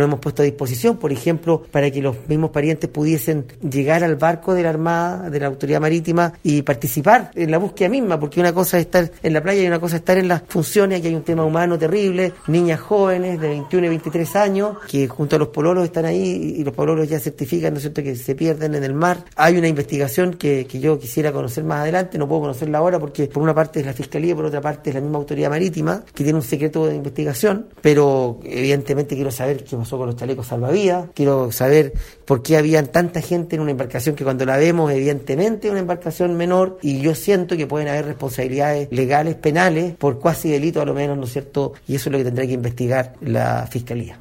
nos hemos puesto a disposición, por ejemplo, para que los mismos parientes pudiesen llegar al barco de la Armada, de la Autoridad Marítima y participar en la búsqueda misma, porque una cosa es estar en la playa y una cosa es estar en las funciones, aquí hay un tema humano terrible, niñas jóvenes de 21 y 23 años que junto a los pololos están ahí y los pololos ya certifican, ¿no es cierto?, que se pierden en el mar. Hay una investigación que, que yo quisiera conocer más adelante, no puedo conocerla ahora porque por una parte es la Fiscalía, por otra parte es la misma Autoridad Marítima, que tiene un secreto de investigación, pero evidentemente quiero saber qué pasó con los chalecos salvavidas, quiero saber por qué habían tanta gente en una embarcación que cuando la vemos evidentemente una embarcación menor y yo siento que pueden haber responsabilidades legales, penales, por cuasi delito a lo menos, ¿no es cierto? Y eso es lo que tendrá que investigar la Fiscalía.